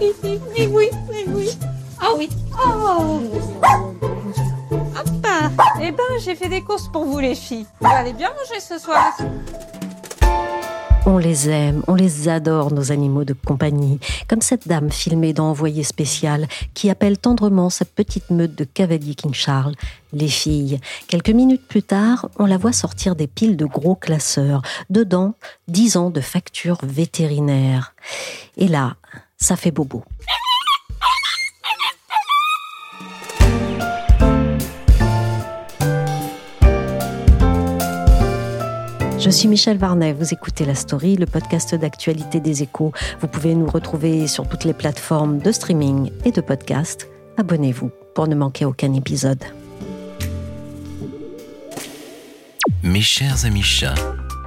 oui, mais oui, mais oui, mais oui, oui. Ah oui. Oh. Hop. Eh ben, j'ai fait des courses pour vous les filles. Vous allez bien manger ce soir. On les aime, on les adore, nos animaux de compagnie, comme cette dame filmée dans Envoyé spécial qui appelle tendrement sa petite meute de cavaliers King Charles, les filles. Quelques minutes plus tard, on la voit sortir des piles de gros classeurs, dedans dix ans de factures vétérinaires. Et là, ça fait bobo. Je suis Michel Varnet, vous écoutez La Story, le podcast d'actualité des échos. Vous pouvez nous retrouver sur toutes les plateformes de streaming et de podcast. Abonnez-vous pour ne manquer aucun épisode. Mes chers amis chats,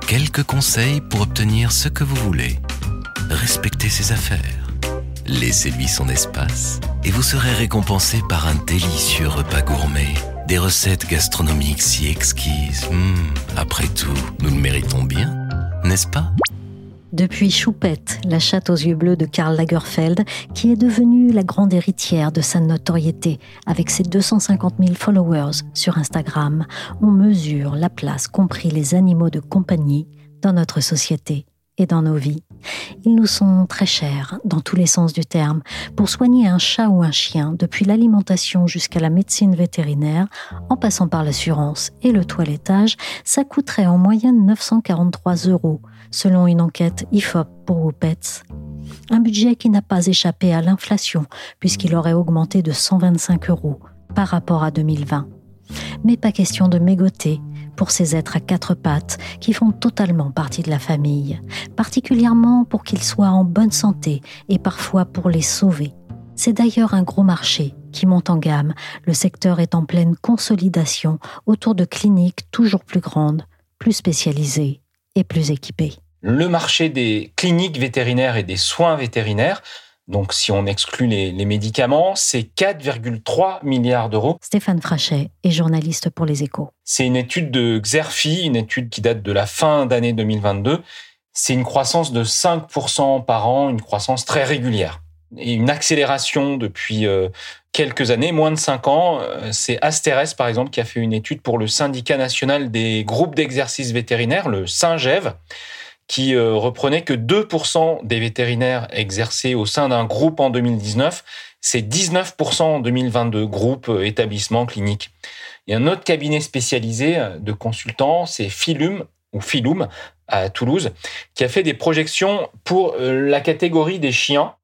quelques conseils pour obtenir ce que vous voulez. Respectez ses affaires. Laissez-lui son espace et vous serez récompensé par un délicieux repas gourmet. Des recettes gastronomiques si exquises. Hmm, après tout, nous le méritons bien, n'est-ce pas? Depuis Choupette, la chatte aux yeux bleus de Karl Lagerfeld, qui est devenue la grande héritière de sa notoriété avec ses 250 000 followers sur Instagram, on mesure la place qu'ont pris les animaux de compagnie dans notre société et dans nos vies. Ils nous sont très chers, dans tous les sens du terme. Pour soigner un chat ou un chien, depuis l'alimentation jusqu'à la médecine vétérinaire, en passant par l'assurance et le toilettage, ça coûterait en moyenne 943 euros, selon une enquête IFOP pour Wopets. Un budget qui n'a pas échappé à l'inflation, puisqu'il aurait augmenté de 125 euros par rapport à 2020. Mais pas question de mégoter pour ces êtres à quatre pattes qui font totalement partie de la famille, particulièrement pour qu'ils soient en bonne santé et parfois pour les sauver. C'est d'ailleurs un gros marché qui monte en gamme. Le secteur est en pleine consolidation autour de cliniques toujours plus grandes, plus spécialisées et plus équipées. Le marché des cliniques vétérinaires et des soins vétérinaires donc, si on exclut les, les médicaments, c'est 4,3 milliards d'euros. Stéphane Frachet est journaliste pour Les Échos. C'est une étude de Xerfi, une étude qui date de la fin d'année 2022. C'est une croissance de 5% par an, une croissance très régulière. Et une accélération depuis euh, quelques années, moins de 5 ans. Euh, c'est Asteres, par exemple, qui a fait une étude pour le syndicat national des groupes d'exercice vétérinaires, le SINGEV qui euh, reprenait que 2% des vétérinaires exercés au sein d'un groupe en 2019, c'est 19% en 2022, groupe, euh, établissement, clinique. Il y a un autre cabinet spécialisé euh, de consultants, c'est Philum ou Philum à Toulouse, qui a fait des projections pour la catégorie des chiens.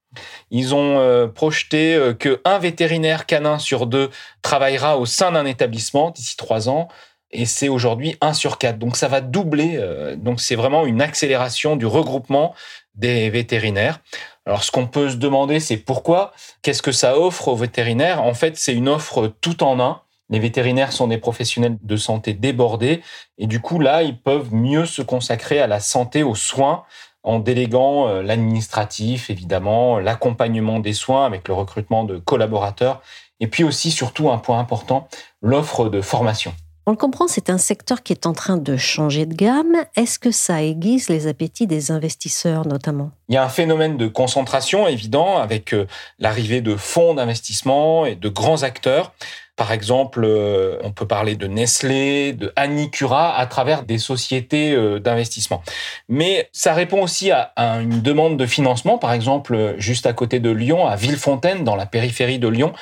Ils ont projeté que un vétérinaire canin sur deux travaillera au sein d'un établissement d'ici trois ans et c'est aujourd'hui 1 sur 4. Donc ça va doubler. Euh, donc c'est vraiment une accélération du regroupement des vétérinaires. Alors ce qu'on peut se demander, c'est pourquoi? Qu'est-ce que ça offre aux vétérinaires? En fait, c'est une offre tout en un. Les vétérinaires sont des professionnels de santé débordés et du coup là, ils peuvent mieux se consacrer à la santé, aux soins en déléguant euh, l'administratif, évidemment, l'accompagnement des soins avec le recrutement de collaborateurs et puis aussi surtout un point important, l'offre de formation. On le comprend, c'est un secteur qui est en train de changer de gamme. Est-ce que ça aiguise les appétits des investisseurs notamment? Il y a un phénomène de concentration évident avec euh, l'arrivée de fonds d'investissement et de grands acteurs. Par exemple, euh, on peut parler de Nestlé, de Annicura à travers des sociétés euh, d'investissement. Mais ça répond aussi à une demande de financement. Par exemple, juste à côté de Lyon, à Villefontaine, dans la périphérie de Lyon,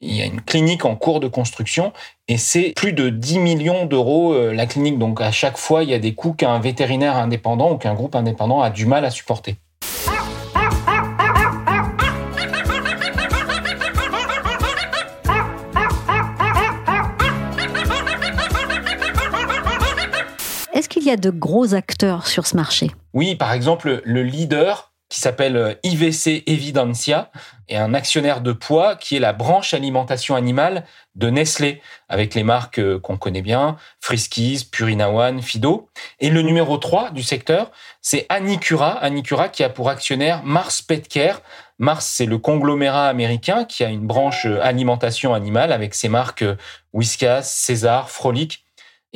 il y a une clinique en cours de construction et c'est plus de 10 millions d'euros euh, la clinique. Donc à chaque fois, il y a des coûts qu'un vétérinaire indépendant ou qu'un groupe indépendant a du mal à supporter. Est-ce qu'il qu'il y a de gros acteurs sur ce marché? Oui, par exemple, le leader qui s'appelle euh, IVC Evidencia et un actionnaire de poids qui est la branche alimentation animale de Nestlé avec les marques euh, qu'on connaît bien, Friskies, Purina One, Fido. Et le numéro 3 du secteur, c'est Anicura, Anicura qui a pour actionnaire Mars Petcare. Mars, c'est le conglomérat américain qui a une branche euh, alimentation animale avec ses marques Whiskas, César, Frolic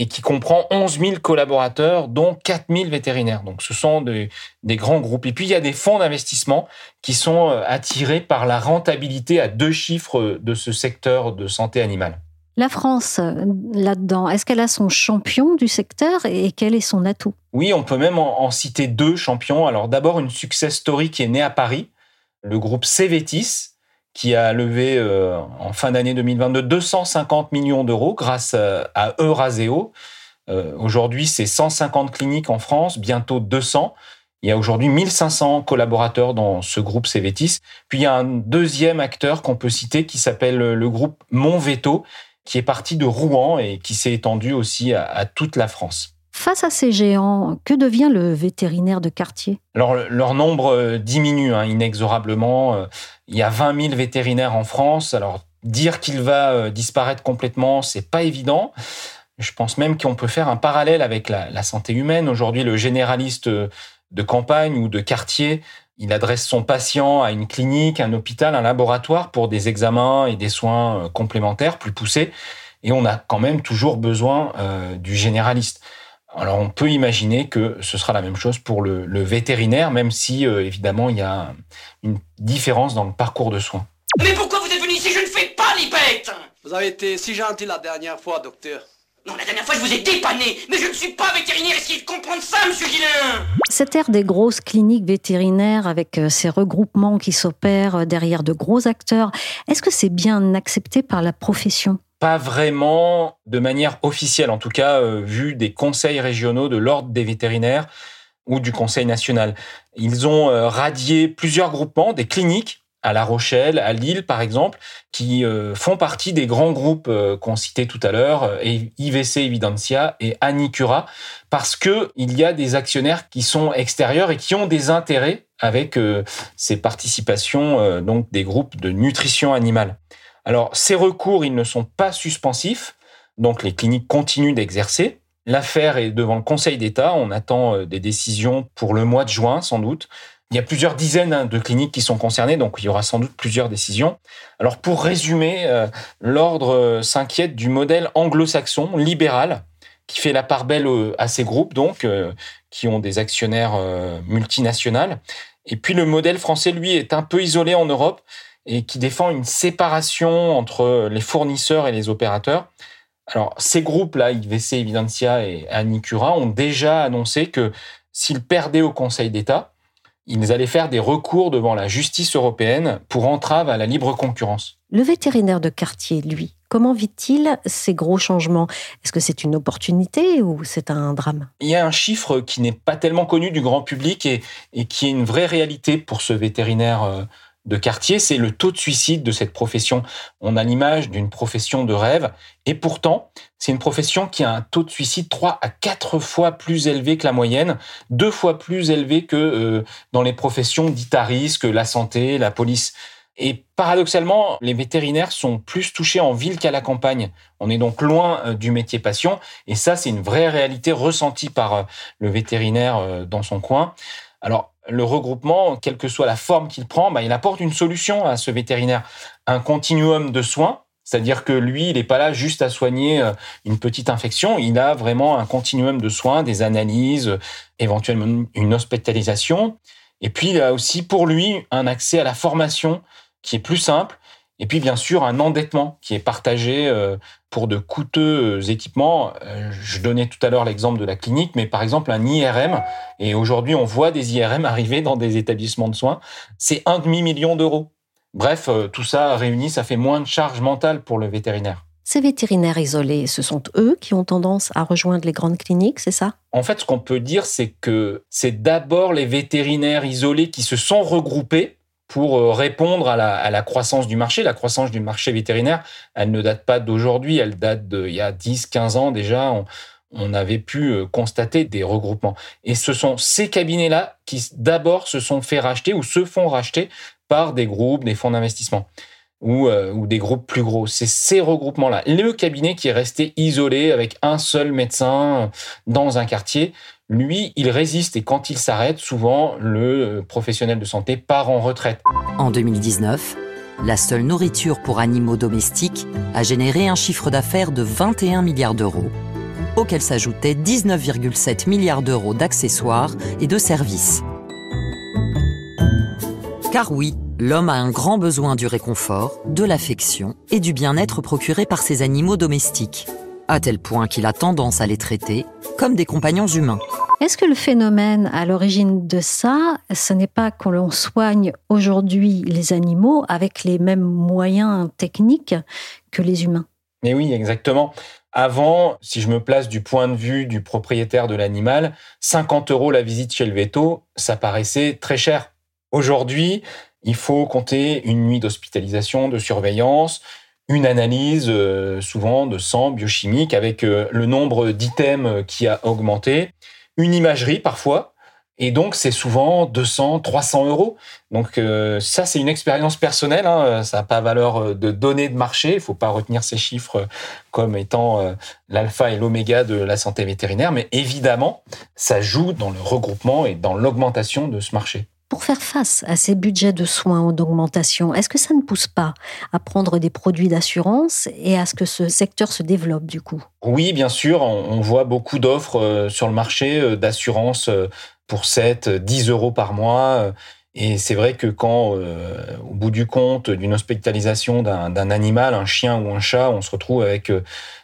et qui comprend 11 000 collaborateurs, dont 4 000 vétérinaires. Donc ce sont des, grands groupes. Et puis il y a des fonds d'investissement qui sont euh, attirés par la rentabilité à deux chiffres de ce secteur de santé animale. La France, euh, là-dedans, est-ce qu'elle a son champion du secteur et quel est son atout? Oui, on peut même en, citer deux champions. Alors d'abord, une success story qui est née à Paris, le groupe Cévetis, qui a levé euh, en fin d'année 2022 250 millions d'euros grâce à, Euraseo. Euh, aujourd'hui, c'est 150 cliniques en France, bientôt 200. Il y a aujourd'hui 1500 collaborateurs dans ce groupe Cévetis. Puis il y a un deuxième acteur qu'on peut citer qui s'appelle le groupe Monveto, qui est parti de Rouen et qui s'est étendu aussi à toute la France. Face à ces géants, que devient le vétérinaire de quartier? Alors, leur nombre euh, diminue hein, inexorablement. Euh, il y a 20 000 vétérinaires en France. Alors, dire qu'il va euh, disparaître complètement, c'est pas évident. Je pense même qu'on peut faire un parallèle avec la, santé humaine. Aujourd'hui, le généraliste de campagne ou de quartier, il adresse son patient à une clinique, un hôpital, un laboratoire pour des examens et des soins complémentaires plus poussés. Et on a quand même toujours besoin du généraliste. Alors on peut imaginer que ce sera la même chose pour le, vétérinaire, même si euh, évidemment il y a une différence dans le parcours de soins. Mais pourquoi vous êtes venu ici? Je ne fais pas l'IPET Vous avez été si gentil la dernière fois, docteur. Non, la dernière fois je vous ai dépanné, mais je ne suis pas vétérinaire, essayez de comprendre ça, monsieur Guillain Cette ère des grosses cliniques vétérinaires avec euh, ces regroupements qui s'opèrent euh, derrière de gros acteurs, est-ce que c'est bien accepté par la profession? Pas vraiment de manière officielle, en tout cas euh, vu des conseils régionaux de l'ordre des vétérinaires ou du Conseil national. Ils ont euh, radié plusieurs groupements, des cliniques à La Rochelle, à Lille par exemple, qui euh, font partie des grands groupes qu'on citait tout à l'heure, IVC Evidencia et Anicura, parce que il y a des actionnaires qui sont extérieurs et qui ont des intérêts avec ces participations donc des groupes de nutrition animale. Alors, ces recours, ils ne sont pas suspensifs, donc les cliniques continuent d'exercer. L'affaire est devant le Conseil d'État, on attend euh, des décisions pour le mois de juin sans doute. Il y a plusieurs dizaines hein, de cliniques qui sont concernées, donc il y aura sans doute plusieurs décisions. Alors pour résumer, euh, l'ordre euh, s'inquiète du modèle anglo-saxon libéral qui fait la part belle à ces groupes, donc qui ont des actionnaires multinationaux. Et puis le modèle français, lui, est un peu isolé en Europe et qui défend une séparation entre les fournisseurs et les opérateurs. Alors, ces groupes-là, IVC, Evidencia et Anicura, ont déjà annoncé que s'ils perdaient au Conseil d'État, ils allaient faire des recours devant la justice européenne pour entrave à la libre concurrence. Le vétérinaire de quartier, lui, comment vit-il ces gros changements? Est-ce que c'est une opportunité ou c'est un drame? Il y a un chiffre qui n'est pas tellement connu du grand public et, et, qui est une vraie réalité pour ce vétérinaire euh, de quartier, c'est le taux de suicide de cette profession. On a l'image d'une profession de rêve, et pourtant, c'est une profession qui a un taux de suicide 3 à 4 fois plus élevé que la moyenne, deux fois plus élevé que euh, dans les professions dites à risque, la santé, la police. Et paradoxalement, les vétérinaires sont plus touchés en ville qu'à la campagne. On est donc loin euh, du métier patient, et ça, c'est une vraie réalité ressentie par euh, le vétérinaire dans son coin. Alors, le regroupement, quelle que soit la forme qu'il prend, bah, il apporte une solution à ce vétérinaire. Un continuum de soins, c'est-à-dire que lui, il n'est pas là juste à soigner euh, une petite infection, il a vraiment un continuum de soins, des analyses, éventuellement une hospitalisation. Et puis, il a aussi pour lui un accès à la formation qui est plus simple, et puis, bien sûr, un endettement qui est partagé euh, pour de coûteux équipements. Euh, je donnais tout à l'heure l'exemple de la clinique, mais par exemple, un IRM, et aujourd'hui, on voit des IRM arriver dans des établissements de soins, c'est un demi-million d'euros. Bref, euh, tout ça réuni, ça fait moins de charge mentale pour le vétérinaire. Ces vétérinaires isolés, ce sont eux qui ont tendance à rejoindre les grandes cliniques, c'est ça? En fait, ce qu'on peut dire, c'est que c'est d'abord les vétérinaires isolés qui se sont regroupés pour euh, répondre à la, croissance du marché. La croissance du marché vétérinaire, elle ne date pas d'aujourd'hui, elle date d'il y a 10, 15 ans déjà. on avait pu euh, constater des regroupements. Et ce sont ces cabinets-là qui d'abord se sont fait racheter ou se font racheter par des groupes, des fonds d'investissement ou, euh, ou des groupes plus gros. C'est ces regroupements-là. Le cabinet qui est resté isolé avec un seul médecin dans un quartier, lui, il résiste et quand il s'arrête, souvent, le professionnel de santé part en retraite. En 2019, la seule nourriture pour animaux domestiques a généré un chiffre d'affaires de 21 milliards d'euros, auquel s'ajoutaient 19,7 milliards d'euros d'accessoires et de services. Car oui, l'homme a un grand besoin du réconfort, de l'affection et du bien-être procuré par ses animaux domestiques, à tel point qu'il a tendance à les traiter comme des compagnons humains. Est-ce que le phénomène à l'origine de ça, ce n'est pas qu'on l'on soigne aujourd'hui les animaux avec les mêmes moyens techniques que les humains? Mais oui, exactement. Avant, si je me place du point de vue du propriétaire de l'animal, 50 euros la visite chez le veto, ça paraissait très cher. Aujourd'hui, il faut compter une nuit d'hospitalisation, de surveillance, une analyse euh, souvent de sang biochimique avec euh, le nombre d'items qui a augmenté, une imagerie parfois, et donc c'est souvent 200, 300 euros. Donc euh, ça c'est une expérience personnelle, hein. ça n'a pas valeur de données de marché, il faut pas retenir ces chiffres comme étant l'alpha et l'oméga de la santé vétérinaire, mais évidemment ça joue dans le regroupement et dans l'augmentation de ce marché. Pour faire face à ces budgets de soins en augmentation, est-ce que ça ne pousse pas à prendre des produits d'assurance et à ce que ce secteur se développe du coup? Oui, bien sûr, on voit beaucoup d'offres sur le marché d'assurance pour 7, 10 euros par mois. Et c'est vrai que quand, au bout du compte, d'une hospitalisation d'un animal, un chien ou un chat, on se retrouve avec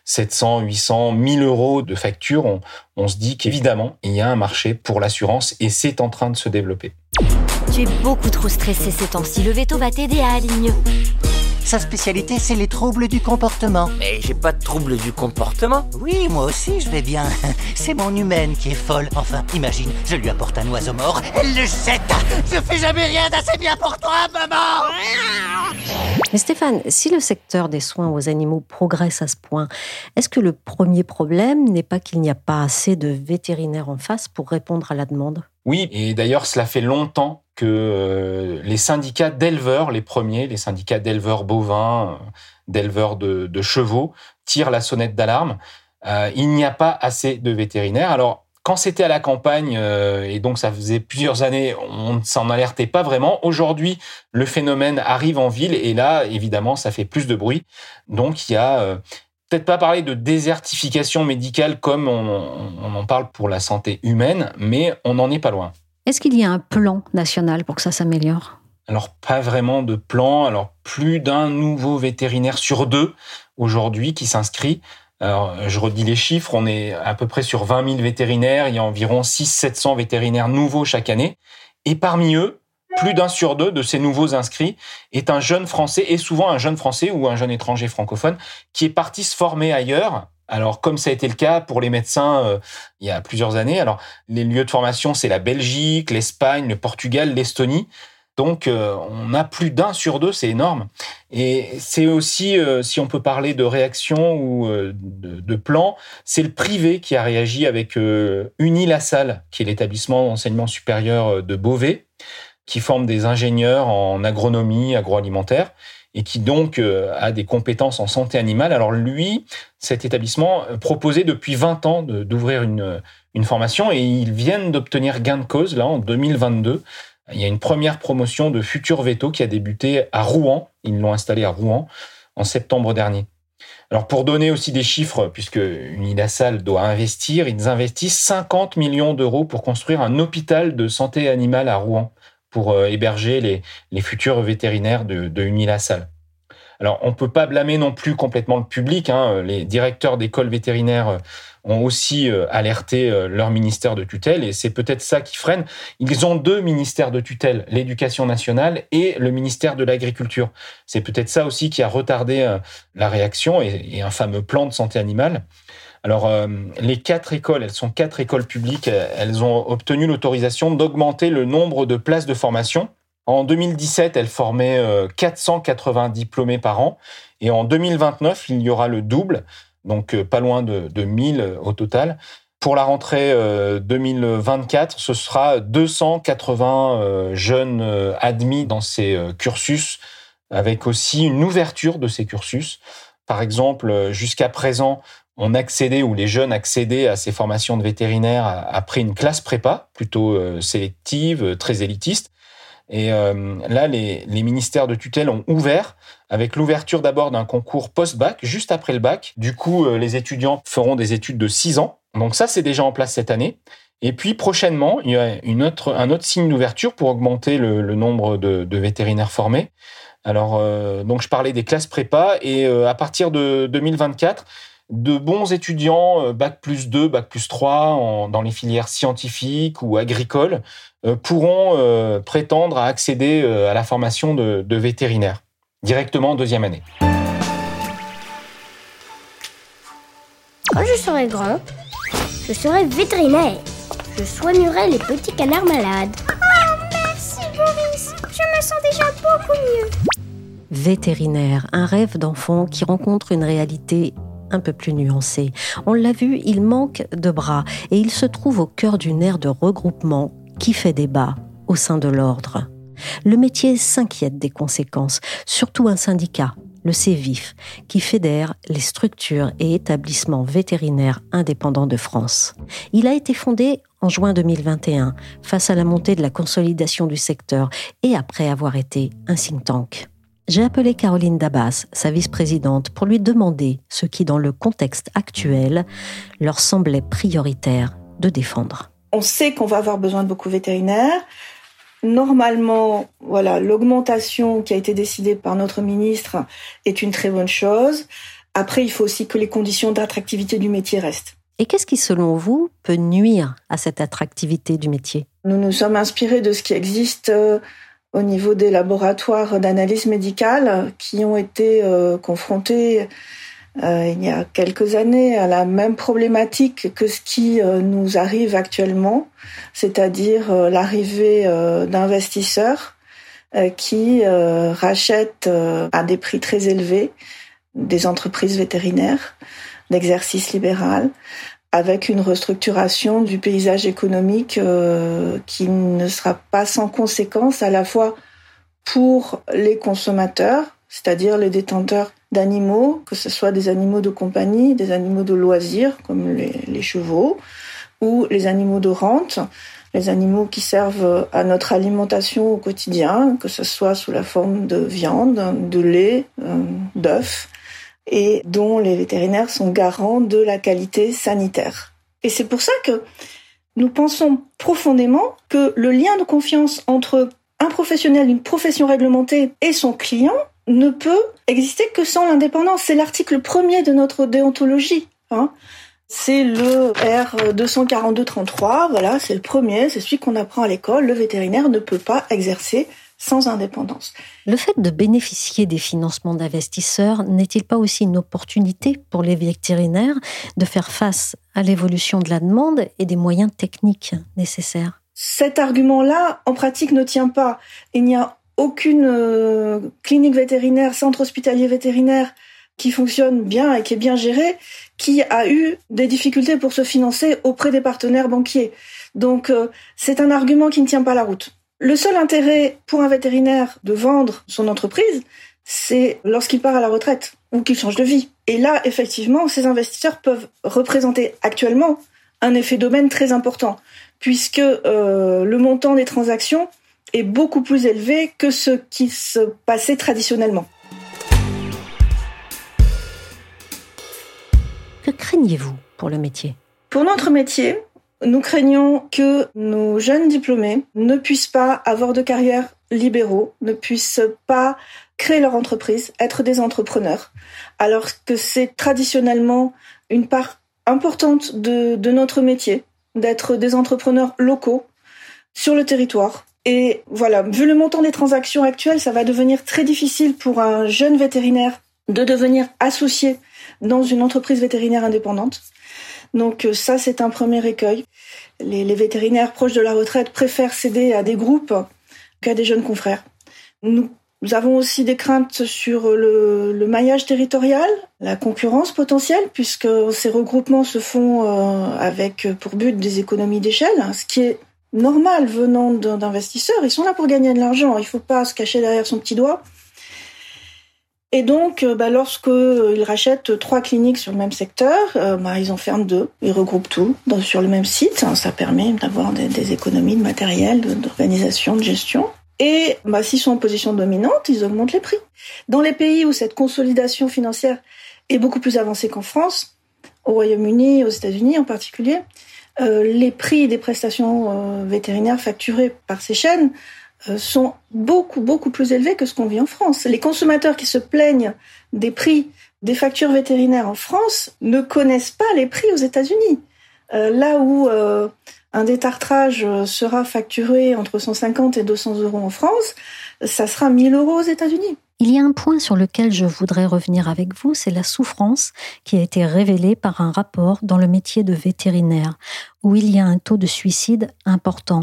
700, 800, 1000 euros de facture, on se dit qu'évidemment, il y a un marché pour l'assurance et c'est en train de se développer. Tu es beaucoup trop stressé ces temps-ci. Le veto va t'aider à aller mieux. Sa spécialité, c'est les troubles du comportement. Mais j'ai pas de troubles du comportement. Oui, moi aussi, je vais bien. C'est mon humaine qui est folle. Enfin, imagine, je lui apporte un oiseau mort, elle le jette. Je fais jamais rien d'assez bien pour toi, maman. Mais Stéphane, si le secteur des soins aux animaux progresse à ce point, est-ce que le premier problème n'est pas qu'il n'y a pas assez de vétérinaires en face pour répondre à la demande? Oui, et d'ailleurs, cela fait longtemps que euh, les syndicats d'éleveurs, les premiers, les syndicats d'éleveurs bovins, euh, d'éleveurs de, chevaux, tirent la sonnette d'alarme. Euh, il n'y a pas assez de vétérinaires. Alors, quand c'était à la campagne, et donc ça faisait plusieurs années, on ne s'en alertait pas vraiment. Aujourd'hui, le phénomène arrive en ville et là, évidemment, ça fait plus de bruit. Donc, il y a peut-être pas parler de désertification médicale comme on, en parle pour la santé humaine, mais on n'en est pas loin. Est-ce qu'il y a un plan national pour que ça s'améliore? Alors, pas vraiment de plan. Alors, plus d'un nouveau vétérinaire sur deux aujourd'hui qui s'inscrit. Alors, je redis les chiffres. On est à peu près sur 20 000 vétérinaires. Il y a environ 600-700 vétérinaires nouveaux chaque année. Et parmi eux, plus d'un sur deux de ces nouveaux inscrits est un jeune Français, et souvent un jeune Français ou un jeune étranger francophone, qui est parti se former ailleurs. Alors, comme ça a été le cas pour les médecins euh, il y a plusieurs années, alors les lieux de formation, c'est la Belgique, l'Espagne, le Portugal, l'Estonie. Donc, euh, on a plus d'un sur deux, c'est énorme. Et c'est aussi, euh, si on peut parler de réaction ou de, de, plan, c'est le privé qui a réagi avec Unilassal, qui est l'établissement d'enseignement supérieur de Beauvais, qui forme des ingénieurs en agronomie agroalimentaire et qui donc euh, a des compétences en santé animale. Alors lui, cet établissement euh, proposait depuis 20 ans d'ouvrir une, formation et ils viennent d'obtenir gain de cause là en 2022. Il y a une première promotion de Futur Veto qui a débuté à Rouen. Ils l'ont installé à Rouen en septembre dernier. Alors pour donner aussi des chiffres, puisque Unilassal doit investir, ils investissent 50 millions d'euros pour construire un hôpital de santé animale à Rouen pour euh, héberger les, futurs vétérinaires de, de Unilassal. Alors, on ne peut pas blâmer non plus complètement le public. Hein. Les directeurs d'écoles vétérinaires euh, ont aussi euh, alerté leur ministère de tutelle et c'est peut-être ça qui freine. Ils ont deux ministères de tutelle, l'éducation nationale et le ministère de l'agriculture. C'est peut-être ça aussi qui a retardé la réaction et un fameux plan de santé animale. Alors, euh, les quatre écoles, elles sont quatre écoles publiques, elles ont obtenu l'autorisation d'augmenter le nombre de places de formation. En 2017, elles formaient 480 euh, diplômés par an. Et en 2029, il y aura le double. donc euh, pas loin de, de 1000 au total. Pour la rentrée 2024, ce sera 280 jeunes admis dans ces cursus, avec aussi une ouverture de ces cursus. Par exemple, jusqu'à présent, on accédait ou les jeunes accédaient à ces formations de vétérinaires après une classe prépa plutôt euh, sélective, euh, très élitiste. Et euh, là, les, ministères de tutelle ont ouvert avec l'ouverture d'abord d'un concours post-bac, juste après le bac. Du coup, les étudiants feront des études de six ans. Donc ça, c'est déjà en place cette année. Et puis prochainement, il y a une autre, un autre signe d'ouverture pour augmenter le, nombre de, vétérinaires formés. Alors, donc je parlais des classes prépa et à partir de 2024, de bons étudiants, euh, bac plus 2, bac plus 3, dans les filières scientifiques ou agricoles, euh, pourront euh, prétendre à accéder à la formation de, de vétérinaire directement en deuxième année. Quand je serai grand, je serai vétérinaire. Je soignerai les petits canards malades. Oh, merci Boris, je me sens déjà beaucoup mieux. Vétérinaire, un rêve d'enfant qui rencontre une réalité un peu plus nuancé. On l'a vu, il manque de bras et il se trouve au cœur d'une ère de regroupement qui fait débat au sein de l'ordre. Le métier s'inquiète des conséquences, surtout un syndicat, le CEVIF, qui fédère les structures et établissements vétérinaires indépendants de France. Il a été fondé en juin 2021 face à la montée de la consolidation du secteur et après avoir été un think tank. J'ai appelé Caroline Dabas, sa vice-présidente, pour lui demander ce qui, dans le contexte actuel, leur semblait prioritaire de défendre. On sait qu'on va avoir besoin de beaucoup de vétérinaires. Normalement, voilà, l'augmentation qui a été décidée par notre ministre est une très bonne chose. Après, il faut aussi que les conditions d'attractivité du métier restent. Et qu'est-ce qui, selon vous, peut nuire à cette attractivité du métier? Nous nous sommes inspirés de ce qui existe euh, au niveau des laboratoires d'analyse médicale qui ont été euh, confrontés euh, il y a quelques années à la même problématique que ce qui euh, nous arrive actuellement, c'est-à-dire l'arrivée d'investisseurs qui rachètent à des prix très élevés des entreprises vétérinaires d'exercice libéral avec une restructuration du paysage économique euh, qui ne sera pas sans conséquence à la fois pour les consommateurs, c'est-à-dire les détenteurs d'animaux, que ce soit des animaux de compagnie, des animaux de loisirs comme les, chevaux, ou les animaux de rente, les animaux qui servent à notre alimentation au quotidien, que ce soit sous la forme de viande, de lait, euh, d'œufs, et dont les vétérinaires sont garants de la qualité sanitaire. Et c'est pour ça que nous pensons profondément que le lien de confiance entre un professionnel d'une profession réglementée et son client ne peut exister que sans l'indépendance. C'est l'article premier de notre déontologie. Hein. C'est le R 242-33, voilà, c'est le premier, c'est celui qu'on apprend à l'école. Le vétérinaire ne peut pas exercer sans indépendance. Le fait de bénéficier des financements d'investisseurs n'est-il pas aussi une opportunité pour les vétérinaires de faire face à l'évolution de la demande et des moyens techniques nécessaires? Cet argument-là, en pratique, ne tient pas. Il n'y a aucune euh, clinique vétérinaire, centre hospitalier vétérinaire qui fonctionne bien et qui est bien géré, qui a eu des difficultés pour se financer auprès des partenaires banquiers. Donc euh, c'est un argument qui ne tient pas la route. Le seul intérêt pour un vétérinaire de vendre son entreprise, c'est lorsqu'il part à la retraite ou qu'il change de vie. Et là, effectivement, ces investisseurs peuvent représenter actuellement un effet domaine très important, puisque euh, le montant des transactions est beaucoup plus élevé que ce qui se passait traditionnellement. Que craignez-vous pour le métier? Pour notre métier, nous craignons que nos jeunes diplômés ne puissent pas avoir de carrière libéraux, ne puissent pas créer leur entreprise, être des entrepreneurs, alors que c'est traditionnellement une part importante de, de notre métier, d'être des entrepreneurs locaux sur le territoire. Et voilà, vu le montant des transactions actuelles, ça va devenir très difficile pour un jeune vétérinaire de devenir associé dans une entreprise vétérinaire indépendante. Donc euh, ça, c'est un premier écueil. Les, vétérinaires proches de la retraite préfèrent céder à des groupes qu'à des jeunes confrères. Nous avons aussi des craintes sur le, maillage territorial, la concurrence potentielle, puisque ces regroupements se font euh, avec pour but des économies d'échelle, hein, ce qui est normal venant d'investisseurs. Ils sont là pour gagner de l'argent. Il ne faut pas se cacher derrière son petit doigt. Et donc, euh, bah, lorsqu'ils rachètent trois cliniques sur le même secteur, euh, bah, ils en ferment deux. Ils regroupent tout sur le même site. Ça permet d'avoir des, économies de matériel, d'organisation, de gestion. Et bah, s'ils sont en position dominante, ils augmentent les prix. Dans les pays où cette consolidation financière est beaucoup plus avancée qu'en France, au Royaume-Uni, aux États-Unis en particulier, euh, les prix des prestations euh, vétérinaires facturées par ces chaînes euh, sont beaucoup, beaucoup plus élevés que ce qu'on vit en France. Les consommateurs qui se plaignent des prix des factures vétérinaires en France ne connaissent pas les prix aux États-Unis. là où un détartrage sera facturé entre 150 et 200 euros en France, ça sera 1000 euros aux États-Unis. Il y a un point sur lequel je voudrais revenir avec vous, c'est la souffrance qui a été révélée par un rapport dans le métier de vétérinaire, où il y a un taux de suicide important.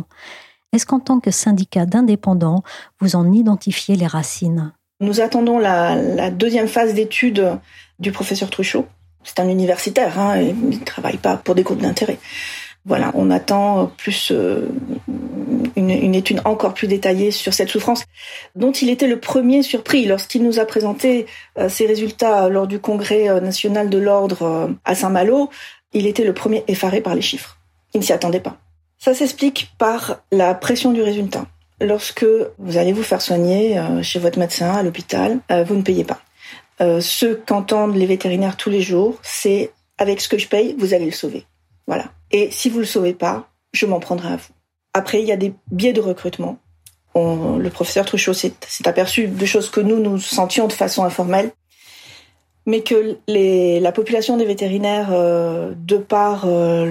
Est-ce qu'en tant que syndicat d'indépendants, vous en identifiez les racines? Nous attendons la, deuxième phase d'étude du professeur Truchot. C'est un universitaire, hein, il ne travaille pas pour des groupes d'intérêt. Voilà, on attend plus euh, une, étude encore plus détaillée sur cette souffrance, dont il était le premier surpris lorsqu'il nous a présenté euh, ses résultats lors du congrès euh, national de l'ordre à Saint-Malo. Il était le premier effaré par les chiffres. Il ne s'y attendait pas. Ça s'explique par la pression du résultat. Lorsque vous allez vous faire soigner chez votre médecin à l'hôpital, vous ne payez pas. Ce qu'entendent les vétérinaires tous les jours, c'est avec ce que je paye, vous allez le sauver. Voilà. Et si vous le sauvez pas, je m'en prendrai à vous. Après, il y a des biais de recrutement. le professeur Truchot s'est aperçu de choses que nous, nous sentions de façon informelle, mais que la population des vétérinaires, euh, de par euh,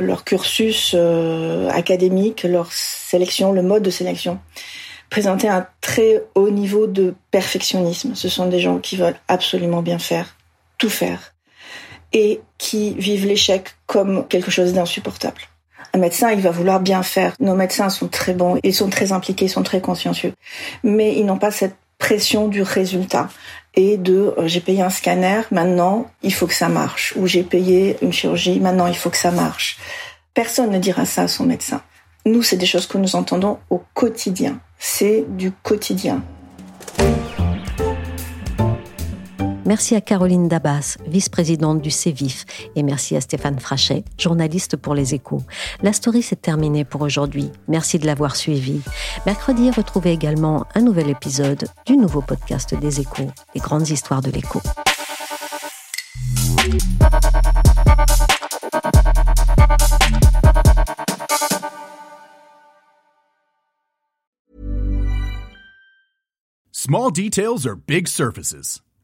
leur cursus euh, académique, leur sélection, le mode de sélection, présentait un très haut niveau de perfectionnisme. Ce sont des gens qui veulent absolument bien faire, tout faire et qui vivent l'échec comme quelque chose d'insupportable. Un médecin, il va vouloir bien faire. Nos médecins sont très bons, ils sont très impliqués, ils sont très consciencieux. Mais ils n'ont pas cette pression du résultat et de euh, j'ai payé un scanner, maintenant il faut que ça marche. Ou j'ai payé une chirurgie, maintenant il faut que ça marche. Personne ne dira ça à son médecin. Nous, c'est des choses que nous entendons au quotidien. C'est du quotidien. Merci à Caroline Dabas, vice-présidente du CEVIF, et merci à Stéphane Frachet, journaliste pour Les Échos. La story s'est terminée pour aujourd'hui. Merci de l'avoir suivi. Mercredi, retrouvez également un nouvel épisode du nouveau podcast des Échos, les grandes histoires de l'écho. Small details are big surfaces.